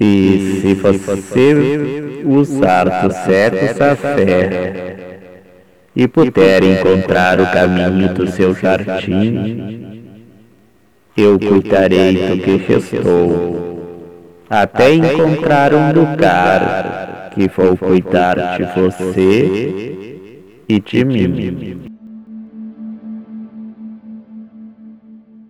E se você usar do certo a fé e puder encontrar o caminho do seu jardim, eu cuidarei do que restou, até encontrar um lugar que vou cuidar de você e de mim.